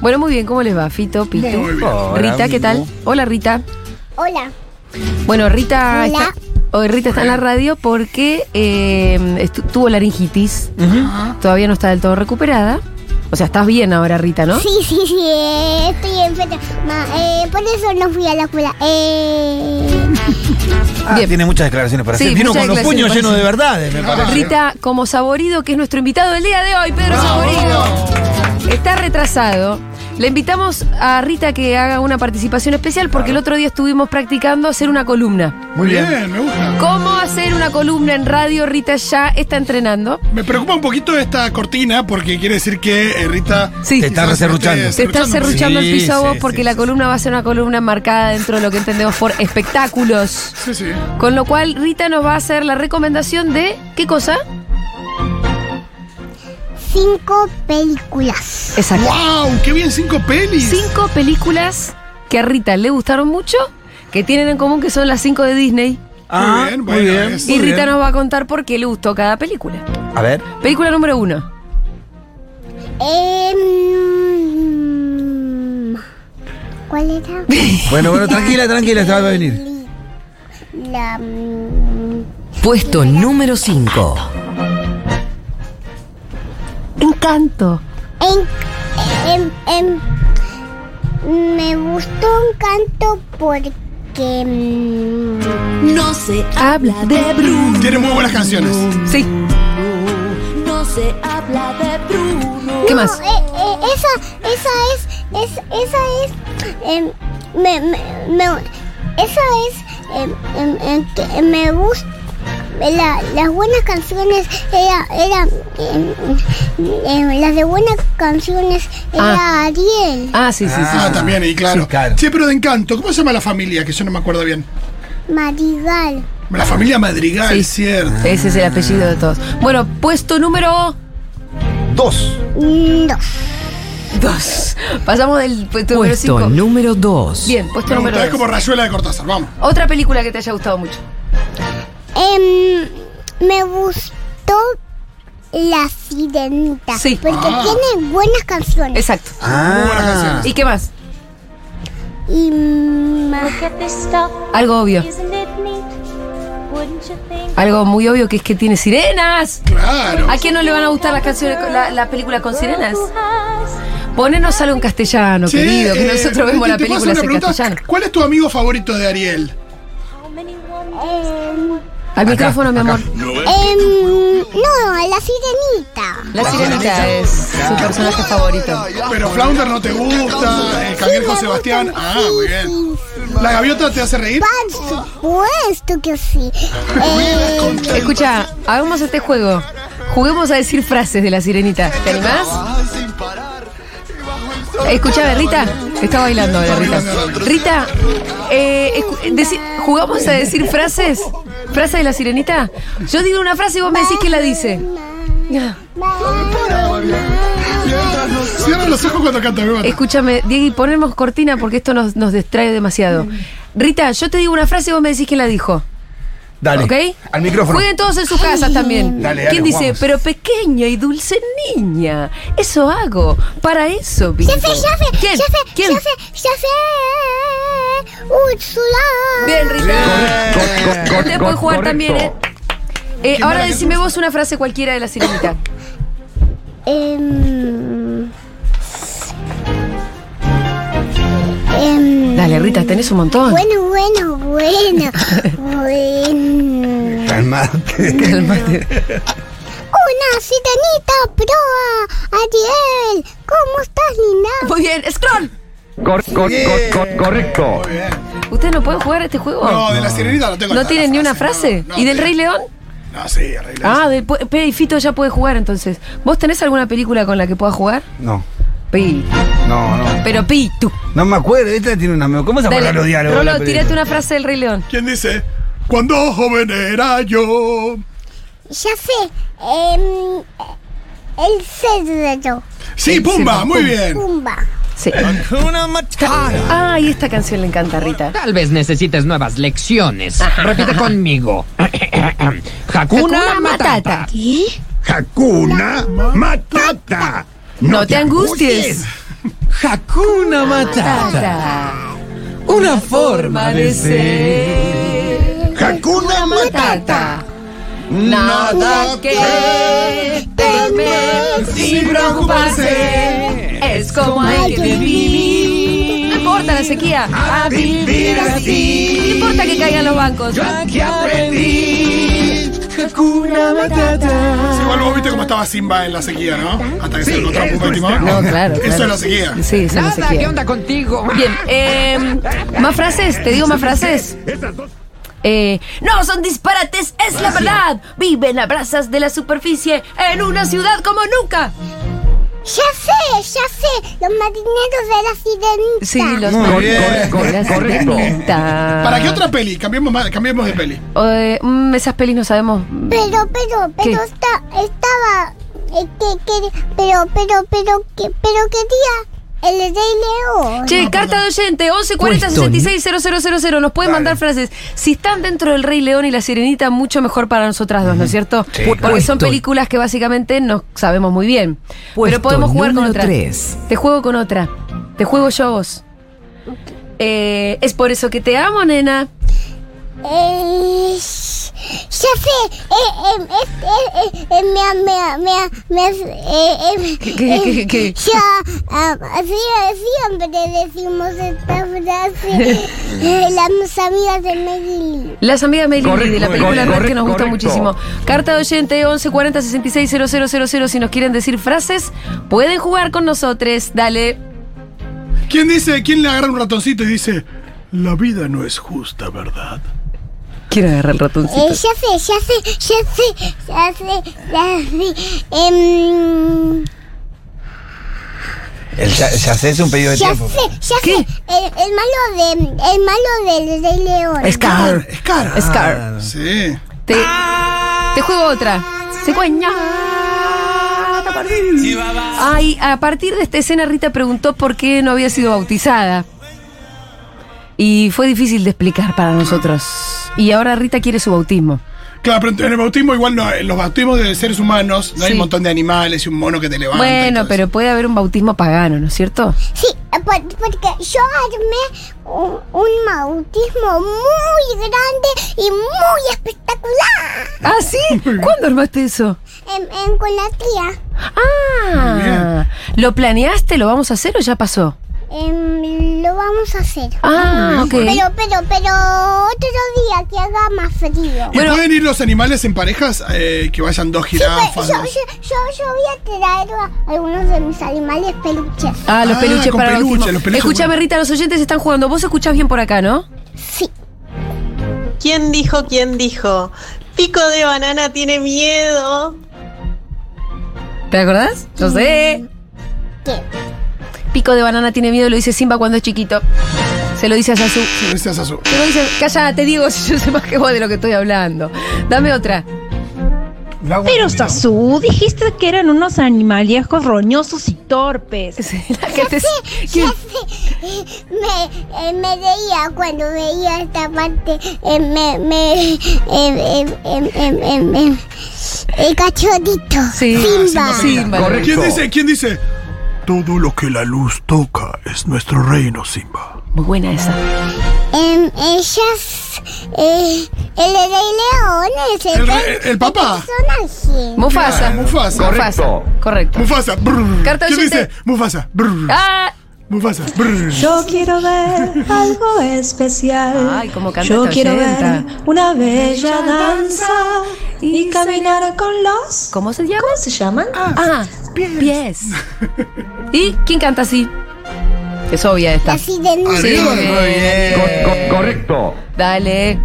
Bueno, muy bien, ¿cómo les va, Fito, Pitu? Muy bien. Rita, ¿qué tal? Hola, Rita. Hola. Bueno, Rita Hola. está. Hoy Rita está en la radio porque eh, tuvo laringitis. Todavía no está del todo recuperada. O sea, estás bien ahora, Rita, ¿no? Sí, sí, sí, eh, estoy enferma. Ma, eh, por eso no fui a la escuela. Eh, Ah, Bien. tiene muchas declaraciones para Sí, hacer. Vino con los puños llenos de verdades, me parece. Rita, como Saborido, que es nuestro invitado del día de hoy, Pedro Saborido. Está retrasado. Le invitamos a Rita que haga una participación especial porque el otro día estuvimos practicando hacer una columna. Muy bien. me gusta. ¿Cómo hacer una columna en radio? Rita ya está entrenando. Me preocupa un poquito esta cortina porque quiere decir que eh, Rita. Sí. Te está reserruchando. Te estás serruchando. Sí, el piso a vos sí, porque sí, la sí, columna va a ser una columna marcada dentro de lo que entendemos por espectáculos. Sí, sí. Con lo cual, Rita nos va a hacer la recomendación de. ¿Qué cosa? Cinco películas. Exacto. ¡Wow! ¡Qué bien! Cinco pelis. Cinco películas que a Rita le gustaron mucho, que tienen en común que son las cinco de Disney. Ah, bien, muy bien. es- Y muy Rita bien. nos va a contar por qué le gustó cada película. A ver. Película número uno. Em, ¿Cuál era? Bueno, bueno, tranquila, tranquila, esta va a venir. La. mm, Puesto número 5. Encanto. En, em, em, me gustó Encanto porque. mm, No se Habla de Bruno. Tiene muy buenas canciones. Sí. No se habla de Bruno. ¿Qué no, más? eh, eh, esa, esa es, es, esa es, em, me, me, me- esa es, em, em, que me gusta, la- las buenas canciones era, era, em, las de buenas canciones era Ah. Ariel, Ah, sí, sí, sí. Ah, sí. también, y claro. Sí, claro. Pero de encanto. ¿Cómo se llama la familia? Que yo no me acuerdo bien. Madrigal, La familia Madrigal, Sí. es cierto. Ese es el apellido de todos. Bueno, puesto número Dos. mm, dos, dos. Pasamos del puesto número Puesto cinco. número 2. Bien, puesto Me número gusta, es dos. como Rayuela de Cortázar. Vamos. Otra película que te haya gustado mucho. Em, me gustó La Sirenita, Sí. porque Ah. tiene buenas canciones. Exacto. Muy buenas Ah. canciones. ¿Y qué más? Y ma- Algo obvio. Algo muy obvio que es que tiene sirenas. Claro. ¿A quién no le van a gustar las canciones, la- las películas con sirenas? Ponenos algo en castellano, querido, que eh, nosotros vemos la película en pregunta? castellano. ¿Cuál es tu amigo favorito de Ariel? em, Al Acá, micrófono, mi acá. amor. em, no, La Sirenita. La sirenita es su personaje favorito. Pero Flounder no te gusta, el cangrejo Sebastián. Ah, muy bien. ¿La gaviota te hace reír? Por supuesto que sí. Eh, Escucha, hagamos este juego. Juguemos a decir frases de la sirenita. ¿Te animás? Escuchame, Rita. Está bailando ahora, Rita. Rita, eh, ¿jugamos a decir frases? ¿Frases de la sirenita? Yo digo una frase y vos me decís quién la dice. Cierra los ojos cuando canta. Escúchame, Diego, ponemos cortina porque esto nos, nos distrae demasiado. Rita, yo te digo una frase y vos me decís quién la dijo. Dale. ¿Ok? Al micrófono. Jueguen todos en sus casas también. Dale, dale, ¿Quién dice? jugamos. Pero pequeña y dulce niña. Eso hago. Para eso, sé, ya sé, ¿Quién? sé, ¿Quién? ya sé. Úrsula. Bien, Rita. Ustedes pueden jugar también, ¿eh? Eh, ahora decime vos una frase cualquiera de la sirenita. Em, Dale, Rita, tenés un montón. Bueno, bueno, bueno. bueno. Calmate. Cálmate. Una sirenita proa. Ariel, ¿cómo estás, linda? Muy bien, scroll. correcto. Muy bien. ¿Ustedes no pueden jugar a este juego? No, de la sirenita no tengo ¿No tienen ni una frase, frase? no, no, ¿Y del Rey León? No, sí, el Rey León. Ah, del, Pe- y Fito ya puede jugar entonces. ¿Vos tenés alguna película con la que pueda jugar? No. Pi. No, no. Pero Pitu. No me acuerdo. Esta tiene una. ¿Cómo se acuerdan los diálogos? Rolo, tirate una frase del Rey León. ¿Quién dice? Cuando joven era yo. Ya sé. em, el cerdo. Sí, Pumba, muy bien. Pumba. Sí. Ay, esta canción le encanta a Rita. Tal vez necesites nuevas lecciones. Repite conmigo. Hakuna Hakuna Matata. ¿Qué? Hakuna Matata. No te angusties. Hakuna Matata. Tata. Una forma de ser. Hakuna Matata. Nada que temer sin preocuparse. Es como hay que vivir. No importa la sequía. A vivir así. No importa que caigan los bancos. que aprendí. Hakuna Matata. Sí, igual vos viste cómo estaba Simba en la sequía, ¿no? Hasta que se encontró Pumba y Timón. No, claro. Eso claro. es la sequía. Sí, eso es la Nada, ¿qué sequía. onda contigo? Bien, eh, más frases, te digo más frases. Eh, no son disparates, es la verdad. Viven a brasas de la superficie en una ciudad como nunca. Ya sé, ya sé. Los marineros de la sirenita. Sí, los Muy bien. con la sirenita. ¿Para qué otra peli? Cambiemos, más- cambiemos de peli. Eh, mm, esas pelis no sabemos. Pero, pero, ¿Qué? pero está, estaba. eh, que, que- pero, pero, pero, que, pero quería el Rey León. Che, carta de oyente, 1140 66 000. Nos pueden mandar frases. Si están dentro del Rey León y la Sirenita, mucho mejor para nosotras dos, ¿no es cierto? Porque son películas que básicamente no sabemos muy bien. Pero podemos jugar con otra. tres. Te juego con otra. Te juego yo a vos. Eh, es por eso que te amo, nena. Eh, ya sé, eh, eh, eh, eh, eh, me, me, me, me, eh, eh, ¿Qué, qué, qué, qué? Ya, así siempre decimos esta frase. Eh, las amigas de Megili. Las amigas de Correcto, de la película correcto, Red que nos gusta correcto. muchísimo. Carta de oyente 11 40 66 000. Si nos quieren decir frases, pueden jugar con nosotros. Dale. ¿Quién dice, quién le agarra un ratoncito y dice, la vida no es justa, ¿verdad? Quiero agarrar el ratoncito. Eh, ya sé, ya sé, ya sé, ya sé, ya sé. Em, El ya, ya sé, es un pedido de ya tiempo. sé, ya ¿Qué? sé. El, el malo de, el malo del Rey León. Scar. Scar. Scar. Sí. Te, te juego otra. Cigüeña. Ay, a partir de esta escena Rita preguntó por qué no había sido bautizada. Y fue difícil de explicar para nosotros. Y ahora Rita quiere su bautismo. Claro, pero en el bautismo igual no, en los bautismos de seres humanos no hay un montón de animales y un mono que te levanta. Bueno, pero eso. puede haber un bautismo pagano, ¿no es cierto? Sí, por- porque yo armé un, un bautismo muy grande y muy espectacular ¿Ah, sí? ¿Cuándo armaste eso? en, en- con la tía. Ah, ¿lo planeaste? ¿Lo vamos a hacer o ya pasó? Em, lo vamos a hacer. Ah, ok. Pero, pero, pero otro día que haga más frío. ¿Y pueden ir los animales en parejas? Eh, que vayan dos Sí, pero jirafas. yo, dos- yo, yo, yo voy a traer a algunos de mis animales peluches. Ah, los Ah, peluches con para el peluche, los peluches, Escuchame. Rita, los oyentes están jugando. Vos escuchás bien por acá, ¿no? Sí. ¿Quién dijo, quién dijo? Pico de banana tiene miedo. ¿Te acordás? No sé. ¿Qué? Pico de banana tiene miedo, lo dice Simba cuando es chiquito. Se lo dice a Sasu. Gracias a su- Se lo dice, cállate, digo, si yo sé más que vos de lo que estoy hablando. Dame otra. Pero Sasú, dijiste que eran unos animalejos roñosos y torpes. La gente-. Ya sé, me, eh, me reía cuando veía esta parte. eh, me, me, eh, eh, eh, eh, eh, eh, el cachorrito. Sí. Simba. Simba. Correcto. ¿Quién dice? ¿Quién dice? Todo lo que la luz toca es nuestro reino, Simba. Muy buena esa. Em, ellas, eh, el Rey León es el, El re- el papá. personaje. Mufasa. Claro, Mufasa. Mufasa. Correcto. Mufasa. brr. Carta ¿Quién oyente. dice? Mufasa. brr. Ah, Mufasa. brr. Yo quiero ver algo especial. Ay, cómo canta Yo quiero ver una bella danza y caminar con los. ¿Cómo se llama? ¿Cómo se llaman? Ah, pies. ¿Y quién canta así? Es obvia esta. Así de Sí, Adiós. muy bien. correcto. Dale.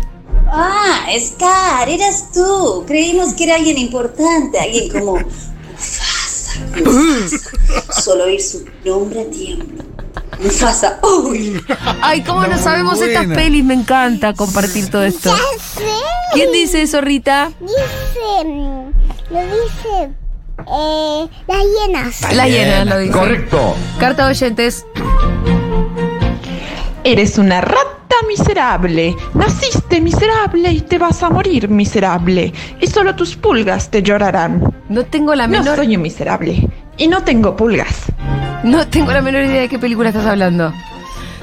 Ah, Scar, eras tú. Creímos que era alguien importante, alguien como Mufasa. Solo oír su nombre a tiempo. Mufasa, uy. Ay, ¿cómo no, No, sabemos muy estas buena. pelis? Me encanta compartir todo esto. Ya sé. ¿Quién dice eso, Rita? Dice. Lo dice. Eh, las hienas. La llena lo dice. Correcto. Carta de oyentes. Eres una rata miserable. Naciste miserable y te vas a morir miserable. Y solo tus pulgas te llorarán. No tengo la No menor, soy un miserable. Y no tengo pulgas. No tengo la menor idea de qué película estás hablando.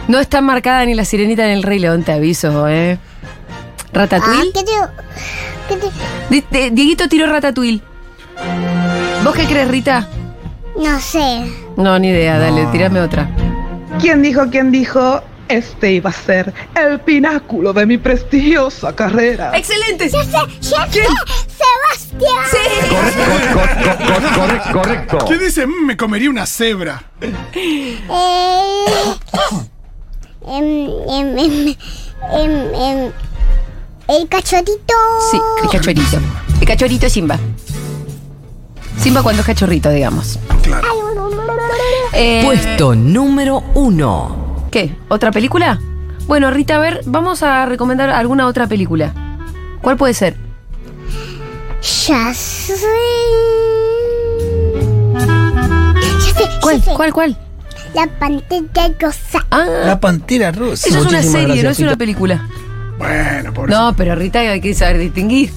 No está marcada ni la sirenita ni el Rey León, te aviso, ¿eh? Ah, ¿Ratatouille? ¿qué te, qué te- Di- de- Dieguito tiró Ratatouille. ¿Vos qué crees, Rita? No sé. No, ni idea, dale, tirame otra. ¿Quién dijo, quién dijo? Este iba a ser el pináculo de mi prestigiosa carrera. ¡Excelente! Ya sé, ya sé. Sebastián. ¡Sí! Correcto. Correcto. ¿Quién dice, "Mm, me comería una cebra? Eh, em, em, em, em, em, el cachorrito. Sí, el cachorrito. El cachorrito Simba. Simba cuando es cachorrito, digamos. Eh, Puesto número uno. ¿Qué? ¿Otra película? Bueno, Rita, a ver, vamos a recomendar alguna otra película. ¿Cuál puede ser? Ya sé. Ya sé, ¿Cuál? ya sé. ¿Cuál, cuál? La pantalla rosa. Ah, La pantera rosa. eso es una serie, no es una película. Bueno, por No, pero Rita hay que saber distinguir.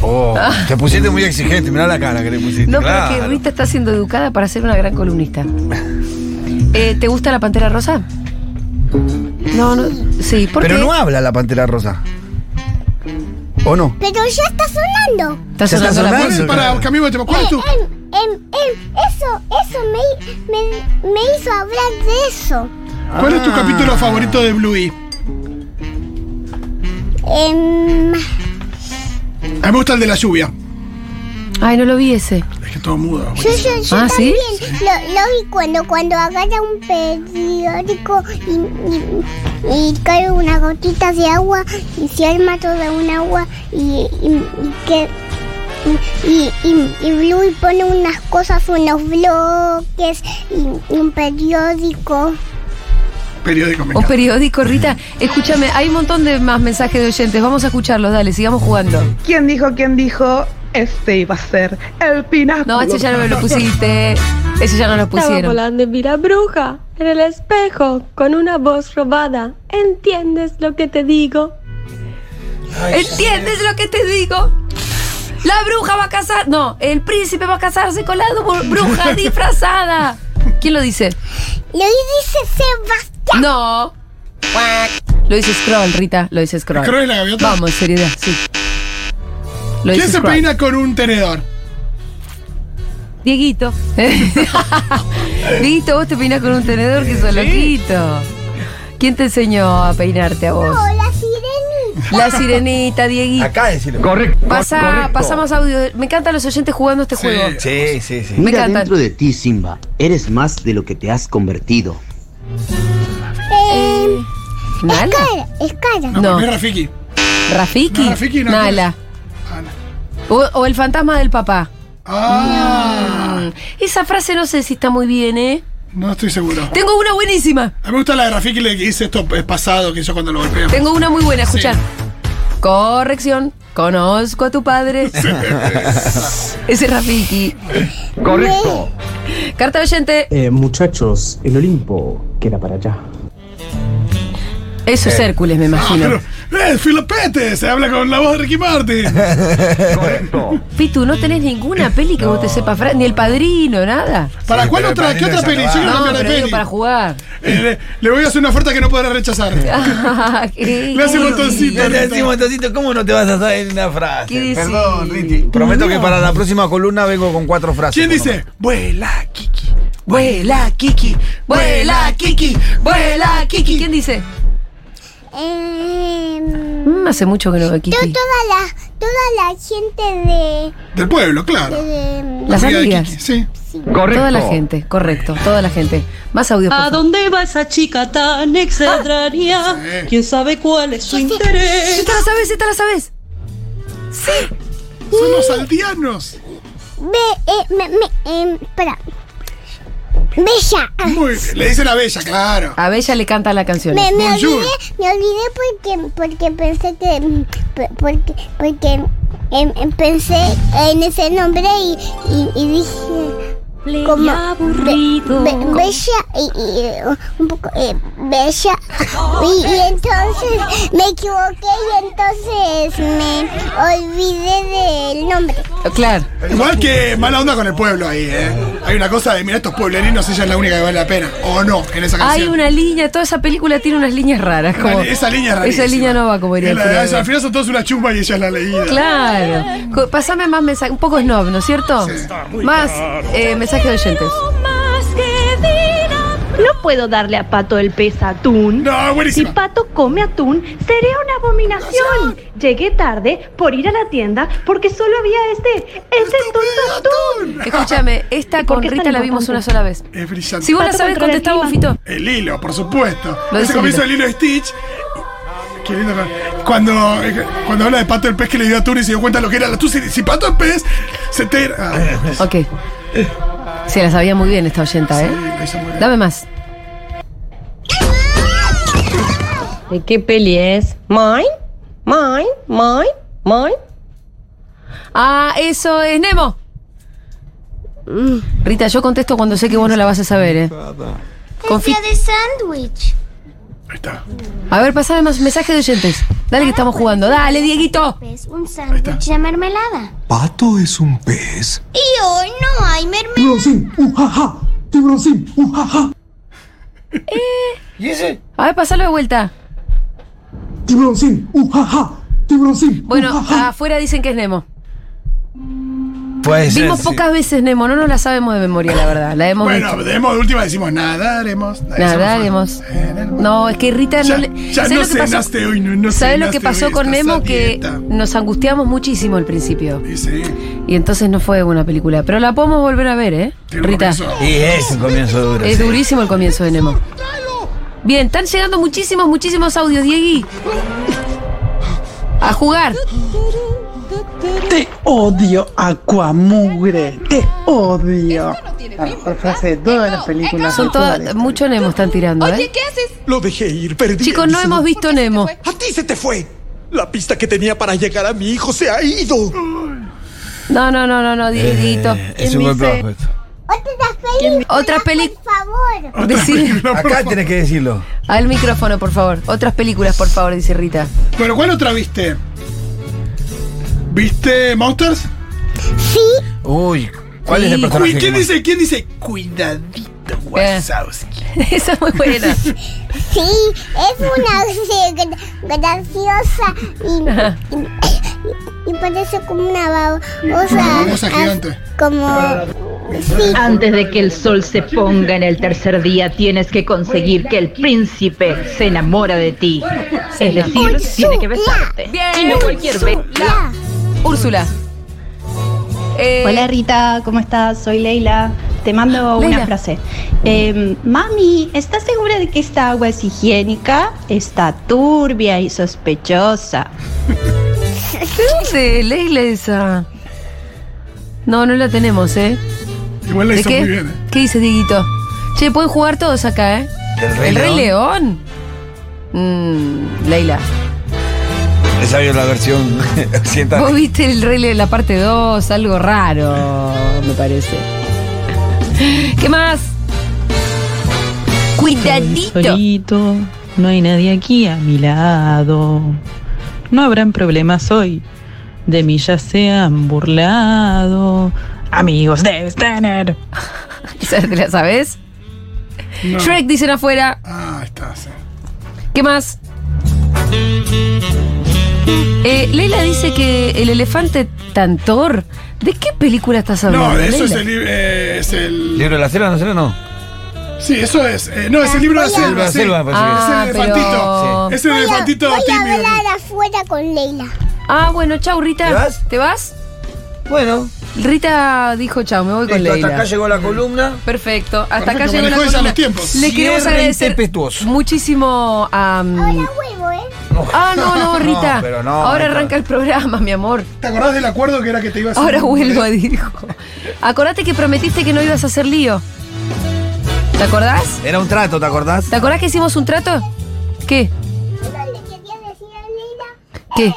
Oh, te pusiste muy exigente, mirá la cara que le pusiste. No, claro. pero que Rita está siendo educada para ser una gran columnista. Eh, ¿Te gusta la pantera rosa? No, no. Sí, ¿por Pero qué? no habla la pantera rosa. ¿O no? Pero ya está sonando. Está Ya está sonando la sonando. música. Para, cambiemos de tema. ¿Cuál es tu? Em, em, em, eso, eso me, me, me hizo hablar de eso. ¿Cuál es tu capítulo favorito de Bluey? Em, A mí me gusta el de la lluvia. Ay, no lo vi ese. Es que todo mudo. yo, yo, yo Ah, ¿sí? también lo, lo vi cuando, cuando agarra un periódico y, y, y cae una gotita de agua y se arma toda un agua y, y, y que y, y, y Bluey pone unas cosas, unos bloques y, y un periódico. Periódico me O periódico, Rita. Escúchame, hay un montón de más mensajes de oyentes. Vamos a escucharlos, dale, sigamos jugando. ¿Quién dijo, quién dijo? Este iba a ser el pináculo. No, ese ya no me lo pusiste. Ese ya no lo Estaba pusieron. volando en Vira Bruja, en el espejo, con una voz robada. ¿Entiendes lo que te digo? ¿Entiendes lo que te digo? La bruja va a casar. No, el príncipe va a casarse con la bru- bruja disfrazada. ¿Quién lo dice? Lo dice Sebastián. No. Lo dice Scroll, Rita. Lo dice Scroll. ¿Scroll es la gaviota? Vamos, seriedad, sí. Lo ¿Quién se peina con un tenedor? Dieguito. Dieguito, vos te peinás con un tenedor que sos loquito. ¿Quién te enseñó a peinarte a vos? Oh, la sirenita. La sirenita, Dieguito. Acá decirlo. Correcto. Pasa, correcto. pasamos audio. Me encantan los oyentes jugando este juego. Sí, sí, sí. Me Mira encantan. dentro de ti, Simba. Eres más de lo que te has convertido. ¿Nala? cara, es cara. No, No. es Rafiki. ¿Rafiki? No, Rafiki no. Nala. O, o el fantasma del papá. Ah, Mm, Esa frase no sé si está muy bien, ¿eh? no estoy seguro. Tengo una buenísima. A mí me gusta la de Rafiki le que dice esto es pasado, que hizo cuando lo golpean. Tengo una muy buena, Sí. escuchar. Corrección. Conozco a tu padre. Ese es Rafiki. Correcto. Carta de oyente. Eh, muchachos, el Olimpo queda para allá. Eso es Hércules, me Ah, imagino. pero, ¡eh, Filopete! Se habla con la voz de Ricky Martin. Correcto. Pitu, no tenés ninguna peli que vos te sepas, ni el padrino, nada. ¿Para Sí, cuál otra? ¿Qué otra peli? quiero No, de pero peli. para jugar. Eh, le, le voy a hacer una oferta que no podrá rechazar. ¿Qué- Le hace un botoncito. Ya le decimos, Tocito, ¿cómo no te vas a saber una frase? ¿Qué Perdón? Riti. Prometo que para la próxima columna vengo con cuatro frases. ¿Quién dice? Vuela, Kiki. Vuela, Kiki. Vuela, Kiki. Vuela, Kiki. ¿Quién dice? Mm, hace mucho que no veo Kiki. toda la, toda la gente de, Del pueblo, claro. de- Las Amiga de amigas. Kiki, Sí. Correcto. Toda la gente, correcto, toda la gente. Más audio, por ¿A favor. dónde va esa chica tan extraña? Sí. ¿Quién sabe cuál es su ¿Esta interés? la sabes? ¿Esta la sabes? Son los aldeanos. Be, eh, me, me, em, espera. Bella. Muy bien. Le dicen a Bella, claro. A Bella le canta la canción. Me, me Bonjour. olvidé, me olvidé porque, porque pensé que. Porque, porque em, em, pensé en ese nombre y, y, y dije. Como aburrido. be- be- bella y, y, un poco eh, bella y, y entonces me equivoqué y entonces me olvidé del nombre. Claro. Igual que mala onda con el pueblo ahí, ¿eh? Hay una cosa de, mira, estos pueblerinos, ella es la única que vale la pena. O no, en esa Hay canción. una línea, toda esa película tiene unas líneas raras. Como, esa línea es Esa rarísima. línea no va como iría Y el la- final. al final son todos una chumba y ella es la leída. Claro. Pasame más mensajes, un poco snob, ¿no es cierto? Más eh, mensajes de oyentes. No puedo darle a Pato el pez atún. No, Si buenísima. Pato come atún, sería una abominación. Llegué tarde por ir a la tienda porque solo había este, este tonto atún. Escúchame, esta ¿Y por con Rita la vimos una sola vez. Es brillante. Si vos la sabes, contestá vos. Fito. El hilo, por supuesto. Lo Ese comienzo Lilo. del hilo de Stitch. Qué lindo. Cuando, cuando habla de Pato el pez que le dio atún y se dio cuenta de lo que era el atún. Si, si Pato el pez se te. Ah, Ok. Se la sabía muy bien esta oyenta, ¿eh? Dame más. ¿De qué peli es? ¿Mine? ¿Mine? ¿Mine? ¿Mine? Ah, eso es Nemo. Rita, yo contesto cuando sé que vos no la vas a saber, ¿eh? Confi- de sándwich. Ahí está. a ver, pasame más mensajes de oyentes. Dale que estamos jugando. Dale, Dieguito. Es un sándwich de mermelada. ¿Pato es un pez? Y hoy no hay mermelada. Tiburoncín, ujaja. Tiburoncín, ujaja. ¿Y ese? A ver, pasalo de vuelta. Tiburoncín, ujaja. Tiburoncín. Bueno, ujaja. afuera dicen que es Nemo. Puede ser. Vimos sí. pocas veces Nemo, no nos la sabemos de memoria, la verdad. La hemos Bueno, visto. de de última decimos nadaremos. Nadaremos. No, es que Rita Ya, no le. ya ¿sabes no lo que pasó? cenaste hoy, no, no ¿Sabes lo que pasó con Nemo? Que nos angustiamos muchísimo al principio. Y sí, Y entonces no fue una película. Pero la podemos volver a ver, ¿eh? Rita. Y es un comienzo duro. Es sí. durísimo el comienzo de Nemo. Bien, están llegando muchísimos, muchísimos audios, Diegui. A jugar. Te odio, Aquamugre. Te odio. La mejor frase de todas las películas. Son todas, mucho Nemo están tirando, ¿eh? Lo dejé ir, perdí. Chicos, no hemos visto Nemo. A ti se te fue. La pista que tenía para llegar a mi hijo se ha ido. No, no, no, no, no, Dieguito. Eh, es un buen dice? prospecto. Otra película. Otra peli- Por favor. Decir Acá tenés que decirlo. al micrófono, por favor. Otras películas, por favor, dice Rita. Bueno, ¿cuál otra viste? ¿Viste Monsters? Sí. Uy, ¿cuál es el Sí. personaje? Uy, ¿quién más- dice? ¿Quién dice? Cuidadito, Wazowski. Esa es muy buena. Sí, es una graciosa y, y, y parece como una babosa. Una babosa gigante. Como. Sí. Antes de que el sol se ponga en el tercer día, tienes que conseguir que el príncipe se enamora de ti. Es decir, tiene que besarte. Bien. Y no cualquier beso. Úrsula. Eh, Hola Rita, ¿cómo estás? Soy Leila. Te mando Leila. una frase. Eh, mami, ¿estás segura de que esta agua es higiénica? Está turbia y sospechosa. ¿De dónde, Leila, esa? No, no la tenemos, ¿eh? Igual la ¿De hizo qué? muy bien. ¿eh? ¿Qué dice Dieguito? Che, pueden jugar todos acá, ¿eh? ¿El Rey ¿El Rey León? León? Mm, Leila. Esa vio la versión occidental. Vos viste el Rey León, la parte 2, algo raro, me parece. ¿Qué más? Cuidadito. Solito, no hay nadie aquí a mi lado. No habrán problemas hoy. De mí ya se han burlado. Amigos debes tener. ¿Esa ¿Te la sabes? No. Shrek dicen afuera. Ah, está, sí. ¿Qué más? Eh, Leila dice que el elefante Tantor. ¿De qué película estás hablando? No, de eso es el, eh, es el. ¿Libro de la selva? ¿No selva? No. Sí, eso es. eh, no, es el libro de la Libro de selva. la que Ah, es el pero- elefantito. Es el Voy a, elefantito voy a tímido. hablar afuera con Leila. Ah, bueno, chau, Rita. ¿Te vas? ¿Te vas? Bueno, Rita dijo chau, me voy con Leila. hasta acá llegó la columna. Perfecto, hasta Perfecto, acá llegó la columna. los tiempos. Le queremos agradecer muchísimo a. um, Hola, huevo, ¿eh? Ah, no, no, Rita. pero no, Ahora Rita. arranca el programa, mi amor. ¿Te acordás del acuerdo que era que te ibas a Ahora hacer- vuelvo, dijo. Acordate que prometiste que no ibas a hacer lío. ¿Te acordás? Era un trato, ¿te acordás? ¿Te acordás que hicimos un trato? ¿Qué? ¿Qué? Eh,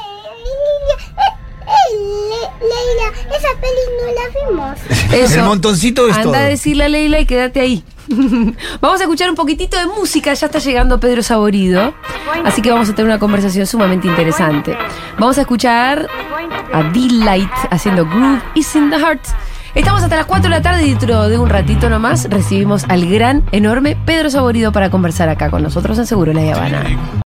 Le- Leila, esa peli no la vimos. Eso. El montoncito es Anda todo. a decirle a Leila y quédate ahí. vamos a escuchar un poquitito de música, ya está llegando Pedro Saborido. Así que vamos a tener una conversación sumamente interesante. Vamos a escuchar a D-Light haciendo Groove is in the Heart. Estamos hasta las 4 de la tarde y dentro de un ratito nomás recibimos al gran, enorme Pedro Saborido para conversar acá con nosotros en Seguro La Habana.